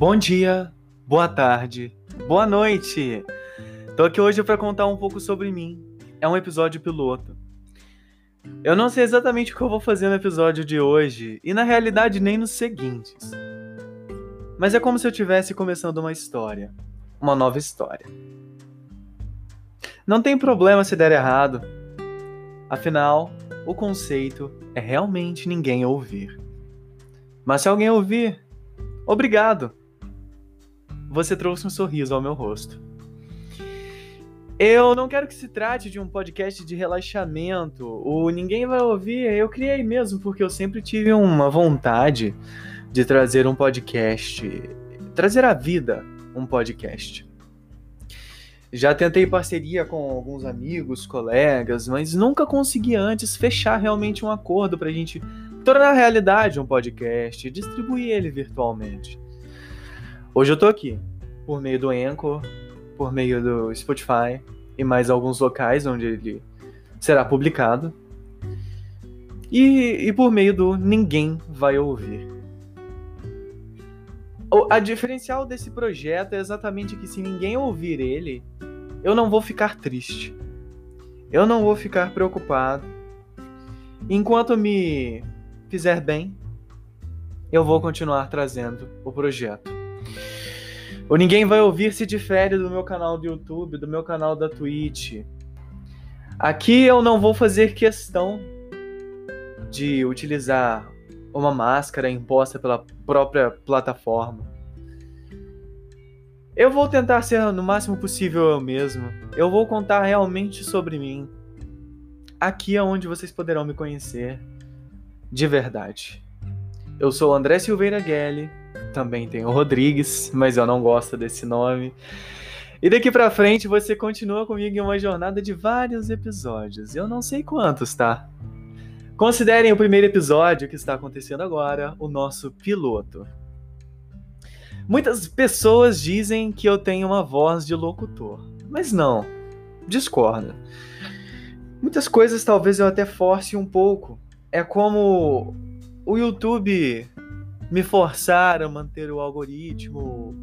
Bom dia, boa tarde, boa noite. Tô aqui hoje para contar um pouco sobre mim. É um episódio piloto. Eu não sei exatamente o que eu vou fazer no episódio de hoje e na realidade nem nos seguintes. Mas é como se eu estivesse começando uma história, uma nova história. Não tem problema se der errado. Afinal, o conceito é realmente ninguém ouvir. Mas se alguém ouvir, obrigado. Você trouxe um sorriso ao meu rosto. Eu não quero que se trate de um podcast de relaxamento. O ninguém vai ouvir, eu criei mesmo porque eu sempre tive uma vontade de trazer um podcast, trazer à vida um podcast. Já tentei parceria com alguns amigos, colegas, mas nunca consegui antes fechar realmente um acordo para a gente tornar realidade um podcast e distribuir ele virtualmente. Hoje eu tô aqui, por meio do Anchor, por meio do Spotify e mais alguns locais onde ele será publicado. E, e por meio do Ninguém Vai Ouvir. A diferencial desse projeto é exatamente que se ninguém ouvir ele, eu não vou ficar triste. Eu não vou ficar preocupado. Enquanto me fizer bem, eu vou continuar trazendo o projeto. O Ninguém Vai Ouvir se difere do meu canal do YouTube, do meu canal da Twitch. Aqui eu não vou fazer questão de utilizar uma máscara imposta pela própria plataforma. Eu vou tentar ser no máximo possível eu mesmo. Eu vou contar realmente sobre mim. Aqui é onde vocês poderão me conhecer de verdade. Eu sou André Silveira Gelli também tem o Rodrigues, mas eu não gosto desse nome. E daqui pra frente você continua comigo em uma jornada de vários episódios. Eu não sei quantos, tá? Considerem o primeiro episódio que está acontecendo agora, o nosso piloto. Muitas pessoas dizem que eu tenho uma voz de locutor, mas não, discorda. Muitas coisas talvez eu até force um pouco. É como o YouTube me forçar a manter o algoritmo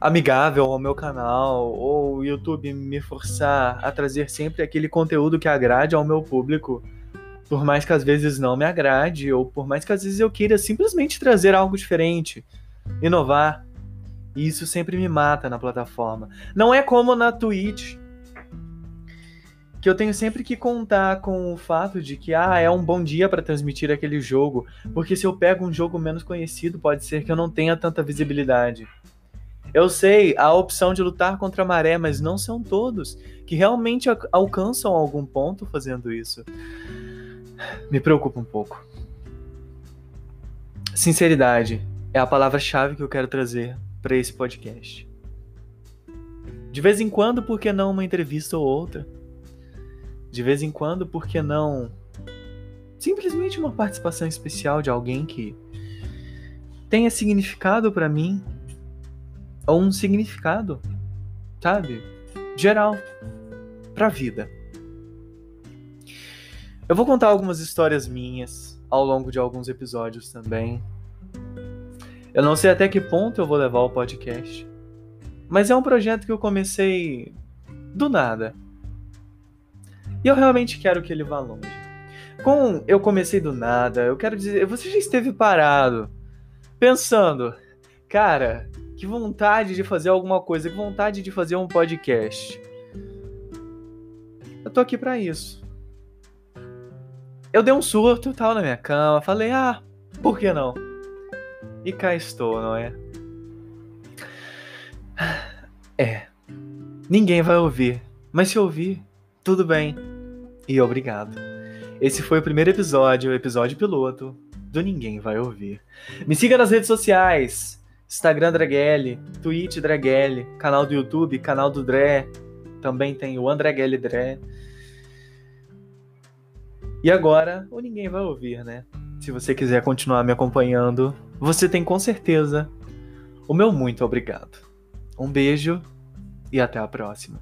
amigável ao meu canal, ou o YouTube me forçar a trazer sempre aquele conteúdo que agrade ao meu público, por mais que às vezes não me agrade, ou por mais que às vezes eu queira simplesmente trazer algo diferente, inovar. E isso sempre me mata na plataforma. Não é como na Twitch, que eu tenho sempre que contar com o fato de que ah, é um bom dia para transmitir aquele jogo, porque se eu pego um jogo menos conhecido, pode ser que eu não tenha tanta visibilidade. Eu sei, a opção de lutar contra a maré, mas não são todos que realmente alcançam algum ponto fazendo isso. Me preocupa um pouco. Sinceridade é a palavra-chave que eu quero trazer para esse podcast. De vez em quando, por que não uma entrevista ou outra? De vez em quando, por que não simplesmente uma participação especial de alguém que tenha significado para mim ou um significado, sabe? Geral pra vida. Eu vou contar algumas histórias minhas ao longo de alguns episódios também. Eu não sei até que ponto eu vou levar o podcast, mas é um projeto que eu comecei do nada. E eu realmente quero que ele vá longe. Com eu comecei do nada, eu quero dizer, você já esteve parado, pensando, cara, que vontade de fazer alguma coisa, que vontade de fazer um podcast. Eu tô aqui para isso. Eu dei um surto tal na minha cama, falei, ah, por que não? E cá estou, não é? É. Ninguém vai ouvir, mas se ouvir, tudo bem e obrigado. Esse foi o primeiro episódio, o episódio piloto do Ninguém Vai Ouvir. Me siga nas redes sociais: Instagram Dragelli, Twitch Dragelli, canal do YouTube, canal do Dré, também tem o André Gelli Dré. E agora, o Ninguém Vai Ouvir, né? Se você quiser continuar me acompanhando, você tem com certeza o meu muito obrigado. Um beijo e até a próxima.